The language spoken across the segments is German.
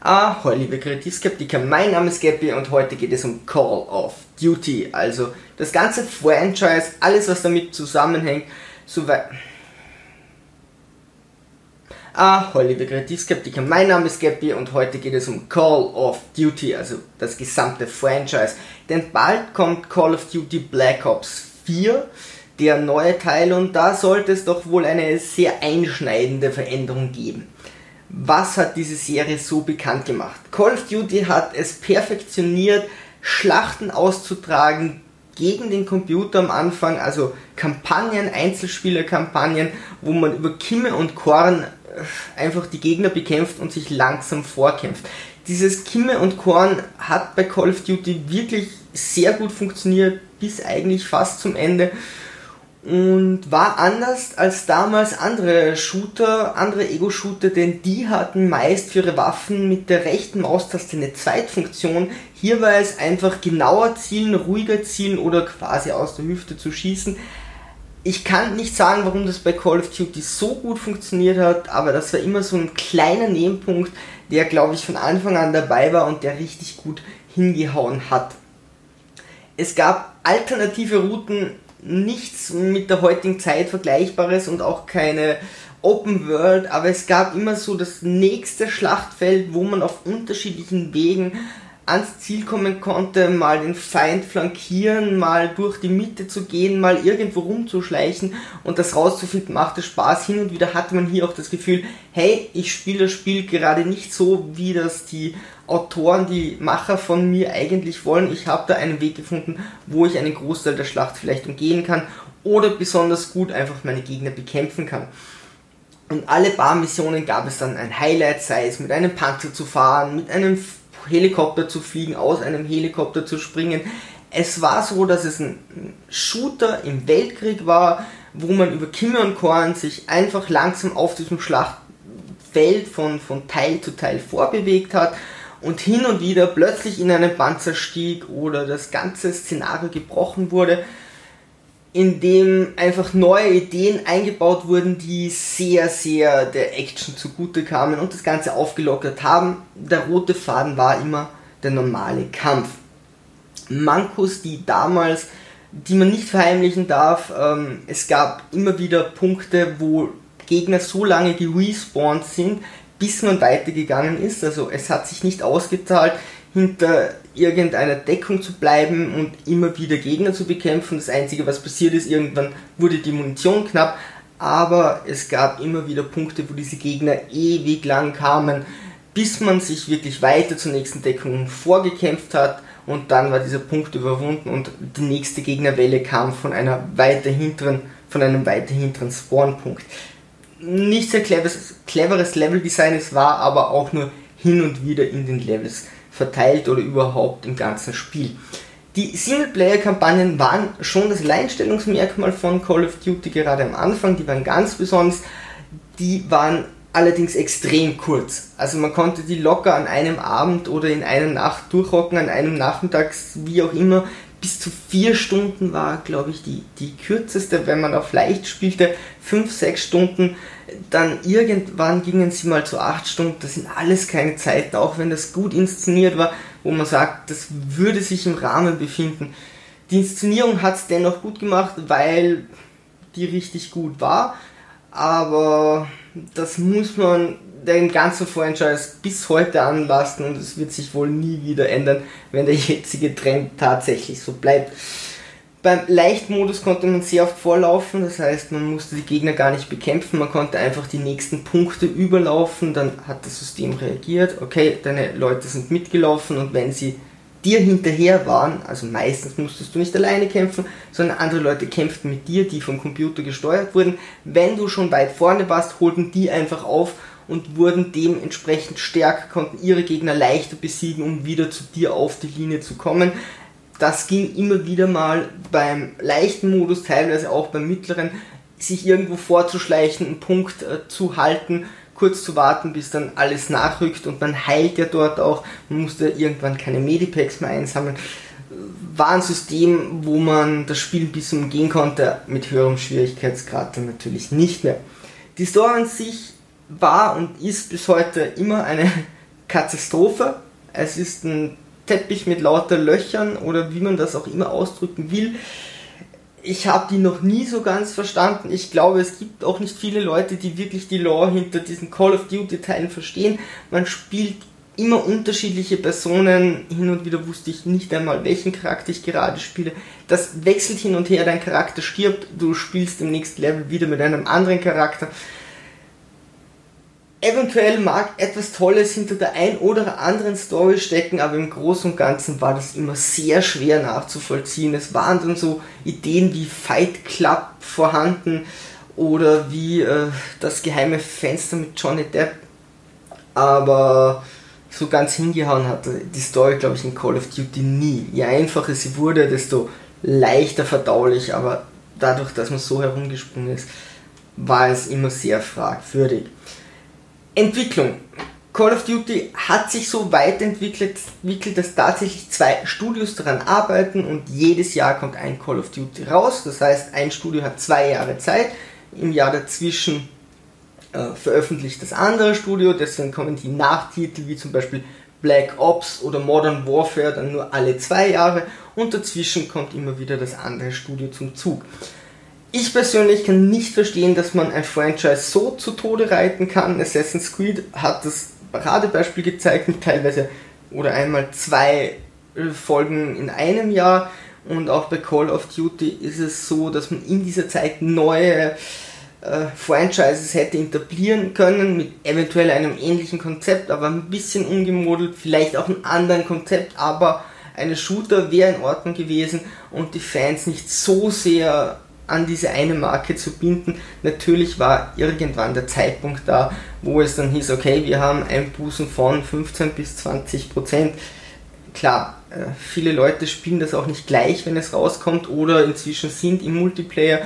Ahoi, liebe Kreativskeptiker, mein Name ist Gappy und heute geht es um Call of Duty. Also das ganze Franchise, alles was damit zusammenhängt, soweit. Ahoi, liebe Kreativskeptiker, mein Name ist Gappy und heute geht es um Call of Duty, also das gesamte Franchise. Denn bald kommt Call of Duty Black Ops 4, der neue Teil, und da sollte es doch wohl eine sehr einschneidende Veränderung geben was hat diese Serie so bekannt gemacht? Call of Duty hat es perfektioniert, Schlachten auszutragen gegen den Computer am Anfang, also Kampagnen, Einzelspielerkampagnen, wo man über Kimme und Korn äh, einfach die Gegner bekämpft und sich langsam vorkämpft. Dieses Kimme und Korn hat bei Call of Duty wirklich sehr gut funktioniert, bis eigentlich fast zum Ende und war anders als damals andere Shooter, andere Ego-Shooter, denn die hatten meist für ihre Waffen mit der rechten Maustaste eine Zweitfunktion. Hier war es einfach genauer zielen, ruhiger zielen oder quasi aus der Hüfte zu schießen. Ich kann nicht sagen, warum das bei Call of Duty so gut funktioniert hat, aber das war immer so ein kleiner Nebenpunkt, der glaube ich von Anfang an dabei war und der richtig gut hingehauen hat. Es gab alternative Routen nichts mit der heutigen Zeit Vergleichbares und auch keine Open World, aber es gab immer so das nächste Schlachtfeld, wo man auf unterschiedlichen Wegen ans Ziel kommen konnte, mal den Feind flankieren, mal durch die Mitte zu gehen, mal irgendwo rumzuschleichen und das rauszufinden machte Spaß. Hin und wieder hatte man hier auch das Gefühl, hey, ich spiele das Spiel gerade nicht so, wie das die Autoren, die Macher von mir eigentlich wollen. Ich habe da einen Weg gefunden, wo ich einen Großteil der Schlacht vielleicht umgehen kann oder besonders gut einfach meine Gegner bekämpfen kann. Und alle paar Missionen gab es dann ein Highlight, sei es mit einem Panzer zu fahren, mit einem Helikopter zu fliegen, aus einem Helikopter zu springen. Es war so, dass es ein Shooter im Weltkrieg war, wo man über Kimme und Korn sich einfach langsam auf diesem Schlachtfeld von, von Teil zu Teil vorbewegt hat und hin und wieder plötzlich in einen Panzer stieg oder das ganze Szenario gebrochen wurde, in dem einfach neue Ideen eingebaut wurden, die sehr, sehr der Action zugute kamen und das Ganze aufgelockert haben. Der rote Faden war immer der normale Kampf. Mankos, die damals, die man nicht verheimlichen darf, ähm, es gab immer wieder Punkte, wo Gegner so lange gerespawnt sind, bis man weitergegangen ist. Also es hat sich nicht ausgezahlt, hinter irgendeiner Deckung zu bleiben und immer wieder Gegner zu bekämpfen. Das Einzige, was passiert ist, irgendwann wurde die Munition knapp, aber es gab immer wieder Punkte, wo diese Gegner ewig lang kamen, bis man sich wirklich weiter zur nächsten Deckung vorgekämpft hat und dann war dieser Punkt überwunden und die nächste Gegnerwelle kam von einer weiter hinteren, von einem weiter hinteren Spawnpunkt nicht sehr cleveres, cleveres Leveldesign, es war aber auch nur hin und wieder in den Levels verteilt oder überhaupt im ganzen Spiel. Die Singleplayer-Kampagnen waren schon das Alleinstellungsmerkmal von Call of Duty gerade am Anfang, die waren ganz besonders, die waren allerdings extrem kurz. Also man konnte die locker an einem Abend oder in einer Nacht durchrocken, an einem Nachmittag, wie auch immer, bis zu vier Stunden war, glaube ich, die, die kürzeste, wenn man auf leicht spielte, fünf, sechs Stunden. Dann irgendwann gingen sie mal zu acht Stunden. Das sind alles keine Zeiten, auch wenn das gut inszeniert war, wo man sagt, das würde sich im Rahmen befinden. Die Inszenierung hat es dennoch gut gemacht, weil die richtig gut war. Aber das muss man den ganzen Franchise bis heute anlassen und es wird sich wohl nie wieder ändern, wenn der jetzige Trend tatsächlich so bleibt. Beim Leichtmodus konnte man sehr oft vorlaufen, das heißt, man musste die Gegner gar nicht bekämpfen, man konnte einfach die nächsten Punkte überlaufen, dann hat das System reagiert, okay, deine Leute sind mitgelaufen und wenn sie dir hinterher waren, also meistens musstest du nicht alleine kämpfen, sondern andere Leute kämpften mit dir, die vom Computer gesteuert wurden. Wenn du schon weit vorne warst, holten die einfach auf und wurden dementsprechend stärker, konnten ihre Gegner leichter besiegen, um wieder zu dir auf die Linie zu kommen. Das ging immer wieder mal beim leichten Modus, teilweise auch beim mittleren, sich irgendwo vorzuschleichen, einen Punkt äh, zu halten, kurz zu warten, bis dann alles nachrückt und man heilt ja dort auch. Man musste irgendwann keine Medipacks mehr einsammeln. War ein System, wo man das Spiel ein bisschen umgehen konnte, mit höherem Schwierigkeitsgrad dann natürlich nicht mehr. Die Story an sich war und ist bis heute immer eine Katastrophe. Es ist ein Teppich mit lauter Löchern oder wie man das auch immer ausdrücken will. Ich habe die noch nie so ganz verstanden. Ich glaube, es gibt auch nicht viele Leute, die wirklich die Lore hinter diesen Call of Duty Teilen verstehen. Man spielt immer unterschiedliche Personen. Hin und wieder wusste ich nicht einmal, welchen Charakter ich gerade spiele. Das wechselt hin und her, dein Charakter stirbt, du spielst im nächsten Level wieder mit einem anderen Charakter. Eventuell mag etwas Tolles hinter der ein oder anderen Story stecken, aber im Großen und Ganzen war das immer sehr schwer nachzuvollziehen. Es waren dann so Ideen wie Fight Club vorhanden oder wie äh, das geheime Fenster mit Johnny Depp. Aber so ganz hingehauen hat die Story, glaube ich, in Call of Duty nie. Je einfacher sie wurde, desto leichter verdaulich, aber dadurch, dass man so herumgesprungen ist, war es immer sehr fragwürdig. Entwicklung. Call of Duty hat sich so weit entwickelt, dass tatsächlich zwei Studios daran arbeiten und jedes Jahr kommt ein Call of Duty raus. Das heißt, ein Studio hat zwei Jahre Zeit. Im Jahr dazwischen äh, veröffentlicht das andere Studio, deswegen kommen die Nachtitel wie zum Beispiel Black Ops oder Modern Warfare dann nur alle zwei Jahre und dazwischen kommt immer wieder das andere Studio zum Zug. Ich persönlich kann nicht verstehen, dass man ein Franchise so zu Tode reiten kann. Assassin's Creed hat das Paradebeispiel gezeigt mit teilweise oder einmal zwei äh, Folgen in einem Jahr und auch bei Call of Duty ist es so, dass man in dieser Zeit neue äh, Franchises hätte etablieren können mit eventuell einem ähnlichen Konzept, aber ein bisschen umgemodelt, vielleicht auch einem anderen Konzept, aber eine Shooter wäre in Ordnung gewesen und die Fans nicht so sehr an diese eine Marke zu binden. Natürlich war irgendwann der Zeitpunkt da, wo es dann hieß, okay, wir haben Einbußen von 15 bis 20 Prozent. Klar, äh, viele Leute spielen das auch nicht gleich, wenn es rauskommt oder inzwischen sind im Multiplayer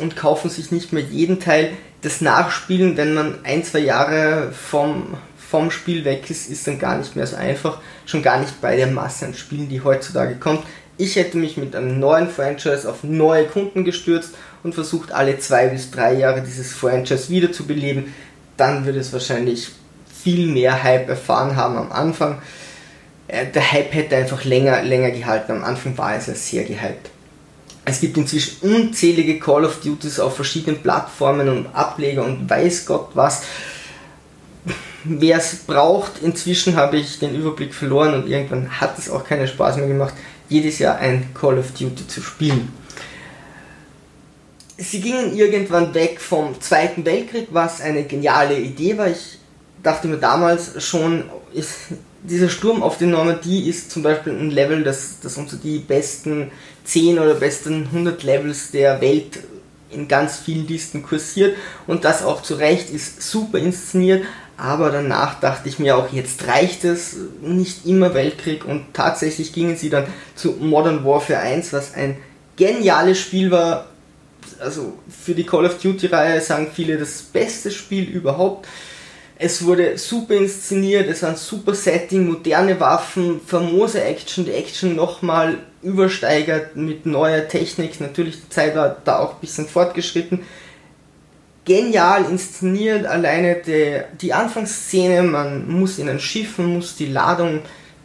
und kaufen sich nicht mehr jeden Teil. Das Nachspielen, wenn man ein, zwei Jahre vom, vom Spiel weg ist, ist dann gar nicht mehr so einfach. Schon gar nicht bei der Masse an Spielen, die heutzutage kommt. Ich hätte mich mit einem neuen Franchise auf neue Kunden gestürzt und versucht, alle zwei bis drei Jahre dieses Franchise wiederzubeleben. Dann würde es wahrscheinlich viel mehr Hype erfahren haben am Anfang. Äh, der Hype hätte einfach länger, länger gehalten. Am Anfang war es ja sehr gehypt. Es gibt inzwischen unzählige Call of Duties auf verschiedenen Plattformen und Ableger und weiß Gott was. Wer es braucht, inzwischen habe ich den Überblick verloren und irgendwann hat es auch keinen Spaß mehr gemacht, jedes Jahr ein Call of Duty zu spielen. Sie gingen irgendwann weg vom Zweiten Weltkrieg, was eine geniale Idee war. Ich dachte mir damals schon, ist, dieser Sturm auf die Normandie ist zum Beispiel ein Level, das, das unter die besten 10 oder besten 100 Levels der Welt in ganz vielen Listen kursiert und das auch zu Recht ist super inszeniert, aber danach dachte ich mir auch, jetzt reicht es, nicht immer Weltkrieg und tatsächlich gingen sie dann zu Modern Warfare 1, was ein geniales Spiel war, also für die Call of Duty Reihe sagen viele das beste Spiel überhaupt es wurde super inszeniert, es war ein super Setting, moderne Waffen, famose Action, die Action nochmal übersteigert mit neuer Technik. Natürlich, die Zeit war da auch ein bisschen fortgeschritten. Genial inszeniert, alleine die, die Anfangsszene, man muss in ein Schiff, man muss die Ladung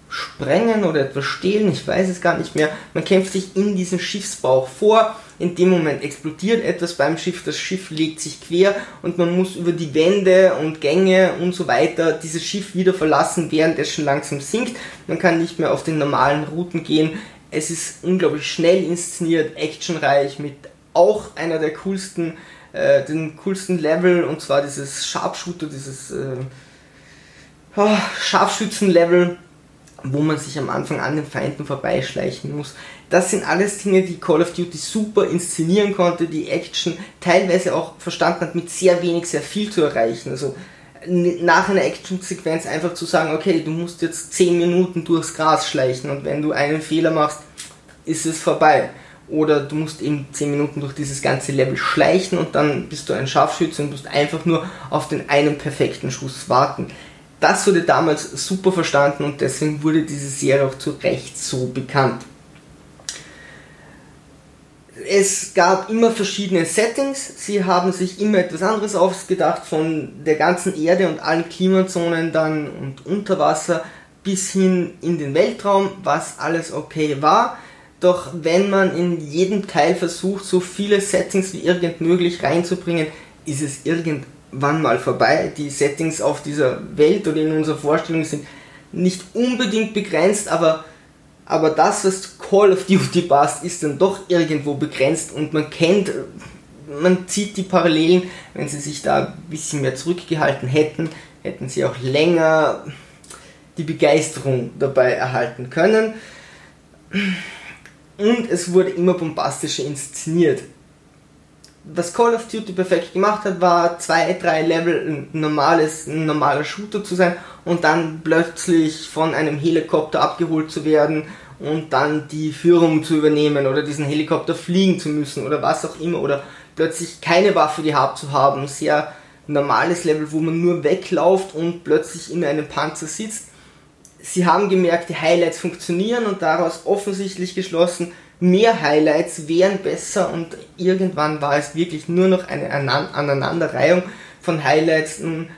sprengen oder etwas stehlen, ich weiß es gar nicht mehr. Man kämpft sich in diesen Schiffsbauch vor. In dem Moment explodiert etwas beim Schiff, das Schiff legt sich quer und man muss über die Wände und Gänge und so weiter dieses Schiff wieder verlassen, während es schon langsam sinkt. Man kann nicht mehr auf den normalen Routen gehen. Es ist unglaublich schnell inszeniert, actionreich mit auch einer der coolsten, äh, den coolsten Level und zwar dieses Sharpshooter, dieses äh, oh, Scharfschützen-Level wo man sich am Anfang an den Feinden vorbeischleichen muss. Das sind alles Dinge, die Call of Duty super inszenieren konnte, die Action teilweise auch verstanden hat, mit sehr wenig sehr viel zu erreichen. Also nach einer Action-Sequenz einfach zu sagen, okay, du musst jetzt 10 Minuten durchs Gras schleichen und wenn du einen Fehler machst, ist es vorbei. Oder du musst eben 10 Minuten durch dieses ganze Level schleichen und dann bist du ein Scharfschütze und musst einfach nur auf den einen perfekten Schuss warten das wurde damals super verstanden und deswegen wurde diese Serie auch zu Recht so bekannt. es gab immer verschiedene Settings. Sie haben sich immer etwas anderes ausgedacht, von der ganzen Erde und allen Klimazonen dann und Unterwasser bis hin in den Weltraum, was alles okay war. Doch wenn man in jedem Teil versucht, so viele Settings wie irgend möglich reinzubringen, ist es irgendwann mal vorbei. Die Settings auf dieser Welt oder in unserer Vorstellung sind nicht unbedingt begrenzt, aber, aber das, was Call of Duty passt, ist dann doch irgendwo begrenzt und man kennt, man zieht die Parallelen, wenn sie sich da ein bisschen mehr zurückgehalten hätten, hätten sie auch länger die Begeisterung dabei erhalten können und es wurde immer bombastischer inszeniert. Was Call of Duty perfekt gemacht hat, war zwei, drei Level normales, ein normaler Shooter zu sein und dann plötzlich von einem Helikopter abgeholt zu werden und dann die Führung zu übernehmen oder diesen Helikopter fliegen zu müssen oder was auch immer oder plötzlich keine Waffe gehabt zu haben. Sehr normales Level, wo man nur weglauft und plötzlich in einem Panzer sitzt sie haben gemerkt, die Highlights funktionieren und daraus offensichtlich geschlossen, mehr Highlights wären besser und irgendwann war es wirklich nur noch eine Aneinanderreihung von Highlights. Nun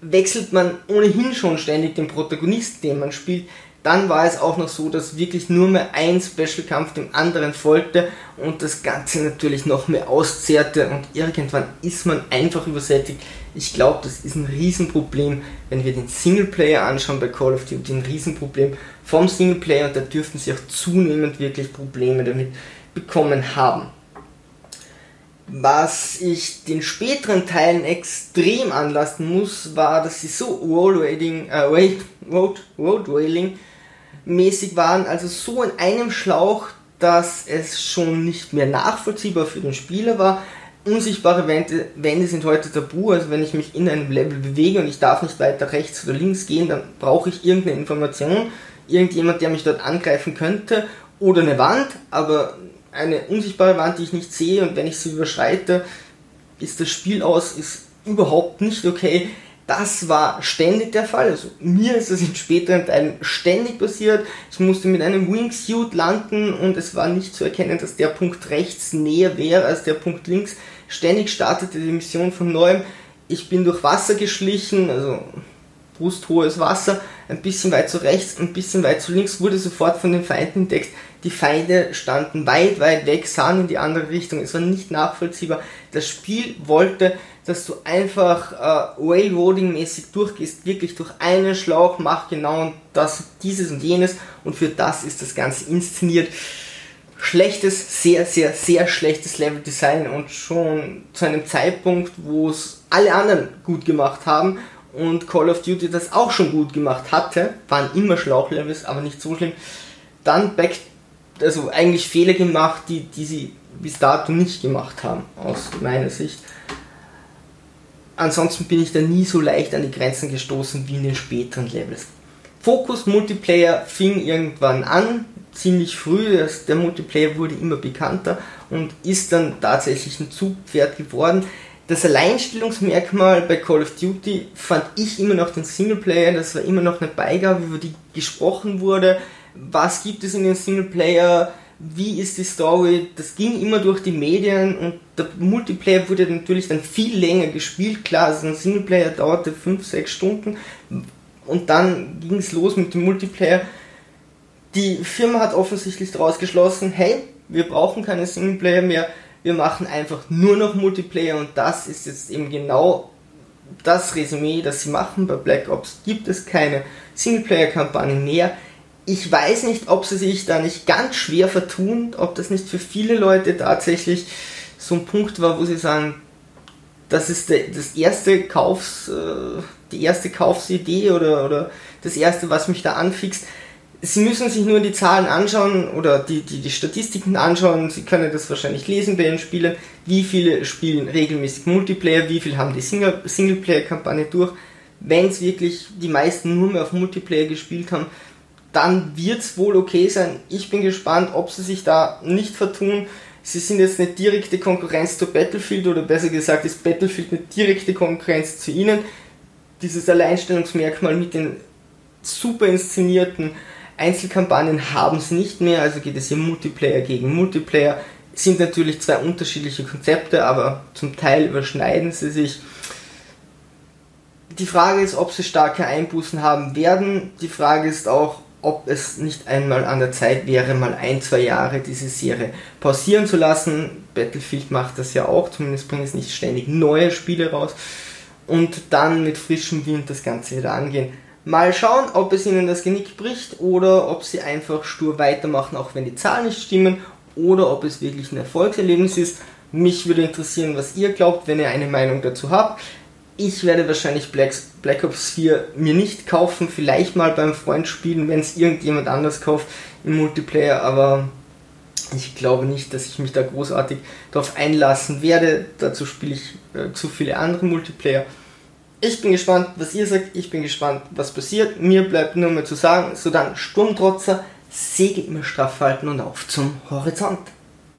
wechselt man ohnehin schon ständig den Protagonisten, den man spielt. Dann war es auch noch so, dass wirklich nur mehr ein Special-Kampf dem anderen folgte und das Ganze natürlich noch mehr auszehrte und irgendwann ist man einfach übersättigt ich glaube, das ist ein Riesenproblem, wenn wir den Singleplayer anschauen bei Call of Duty, ein Riesenproblem vom Singleplayer und da dürften sie auch zunehmend wirklich Probleme damit bekommen haben. Was ich den späteren Teilen extrem anlasten muss, war, dass sie so äh, Road, Road mäßig waren, also so in einem Schlauch, dass es schon nicht mehr nachvollziehbar für den Spieler war, unsichtbare Wände, Wände sind heute tabu. Also wenn ich mich in einem Level bewege und ich darf nicht weiter rechts oder links gehen, dann brauche ich irgendeine Information, irgendjemand, der mich dort angreifen könnte oder eine Wand, aber eine unsichtbare Wand, die ich nicht sehe und wenn ich sie überschreite, ist das Spiel aus, ist überhaupt nicht okay. Das war ständig der Fall. Also mir ist es in späteren Teilen ständig passiert. Ich musste mit einem Wingsuit landen und es war nicht zu erkennen, dass der Punkt rechts näher wäre als der Punkt links. Ständig startete die Mission von neuem. Ich bin durch Wasser geschlichen, also brusthohes Wasser, ein bisschen weit zu rechts, ein bisschen weit zu links, wurde sofort von den Feinden entdeckt. Die Feinde standen weit, weit weg, sahen in die andere Richtung. Es war nicht nachvollziehbar. Das Spiel wollte, dass du einfach äh, Railroading-mäßig durchgehst, wirklich durch einen Schlauch, mach genau das, dieses und jenes und für das ist das Ganze inszeniert schlechtes, sehr, sehr, sehr schlechtes Level-Design und schon zu einem Zeitpunkt, wo es alle anderen gut gemacht haben und Call of Duty das auch schon gut gemacht hatte, waren immer Schlauchlevels, aber nicht so schlimm, dann back, also eigentlich Fehler gemacht, die, die sie bis dato nicht gemacht haben, aus meiner Sicht. Ansonsten bin ich da nie so leicht an die Grenzen gestoßen wie in den späteren Levels. Fokus Multiplayer fing irgendwann an, ziemlich früh, der Multiplayer wurde immer bekannter und ist dann tatsächlich ein Zugpferd geworden. Das Alleinstellungsmerkmal bei Call of Duty fand ich immer noch den Singleplayer, das war immer noch eine Beigabe, über die gesprochen wurde. Was gibt es in den Singleplayer? Wie ist die Story? Das ging immer durch die Medien und der Multiplayer wurde natürlich dann viel länger gespielt. Klar, also ein Singleplayer dauerte 5-6 Stunden und dann ging es los mit dem Multiplayer die Firma hat offensichtlich daraus geschlossen, hey, wir brauchen keine Singleplayer mehr, wir machen einfach nur noch Multiplayer und das ist jetzt eben genau das Resümee, das sie machen. Bei Black Ops gibt es keine Singleplayer-Kampagne mehr. Ich weiß nicht, ob sie sich da nicht ganz schwer vertun, ob das nicht für viele Leute tatsächlich so ein Punkt war, wo sie sagen, das ist das erste Kaufs, äh, die erste Kaufsidee oder, oder das erste, was mich da anfixt. Sie müssen sich nur die Zahlen anschauen oder die, die, die Statistiken anschauen. Sie können das wahrscheinlich lesen bei Ihren Spielern. Wie viele spielen regelmäßig Multiplayer? Wie viele haben die Single, Singleplayer-Kampagne durch? Wenn es wirklich die meisten nur mehr auf Multiplayer gespielt haben, dann wird es wohl okay sein. Ich bin gespannt, ob sie sich da nicht vertun. Sie sind jetzt eine direkte Konkurrenz zu Battlefield oder besser gesagt ist Battlefield eine direkte Konkurrenz zu ihnen. Dieses Alleinstellungsmerkmal mit den super inszenierten Einzelkampagnen haben es nicht mehr, also geht es hier Multiplayer gegen Multiplayer. sind natürlich zwei unterschiedliche Konzepte, aber zum Teil überschneiden sie sich. Die Frage ist, ob sie starke Einbußen haben werden. Die Frage ist auch, ob es nicht einmal an der Zeit wäre, mal ein, zwei Jahre diese Serie pausieren zu lassen. Battlefield macht das ja auch, zumindest bringt es nicht ständig neue Spiele raus. Und dann mit frischem Wind das Ganze wieder angehen. Mal schauen, ob es ihnen das Genick bricht oder ob sie einfach stur weitermachen, auch wenn die Zahlen nicht stimmen, oder ob es wirklich ein Erfolgserlebnis ist. Mich würde interessieren, was ihr glaubt, wenn ihr eine Meinung dazu habt. Ich werde wahrscheinlich Black, Black Ops 4 mir nicht kaufen, vielleicht mal beim Freund spielen, wenn es irgendjemand anders kauft im Multiplayer, aber ich glaube nicht, dass ich mich da großartig darauf einlassen werde. Dazu spiele ich äh, zu viele andere Multiplayer. Ich bin gespannt, was ihr sagt. Ich bin gespannt, was passiert. Mir bleibt nur mehr zu sagen, so dann Sturmtrotzer, Segel immer straff halten und auf zum Horizont.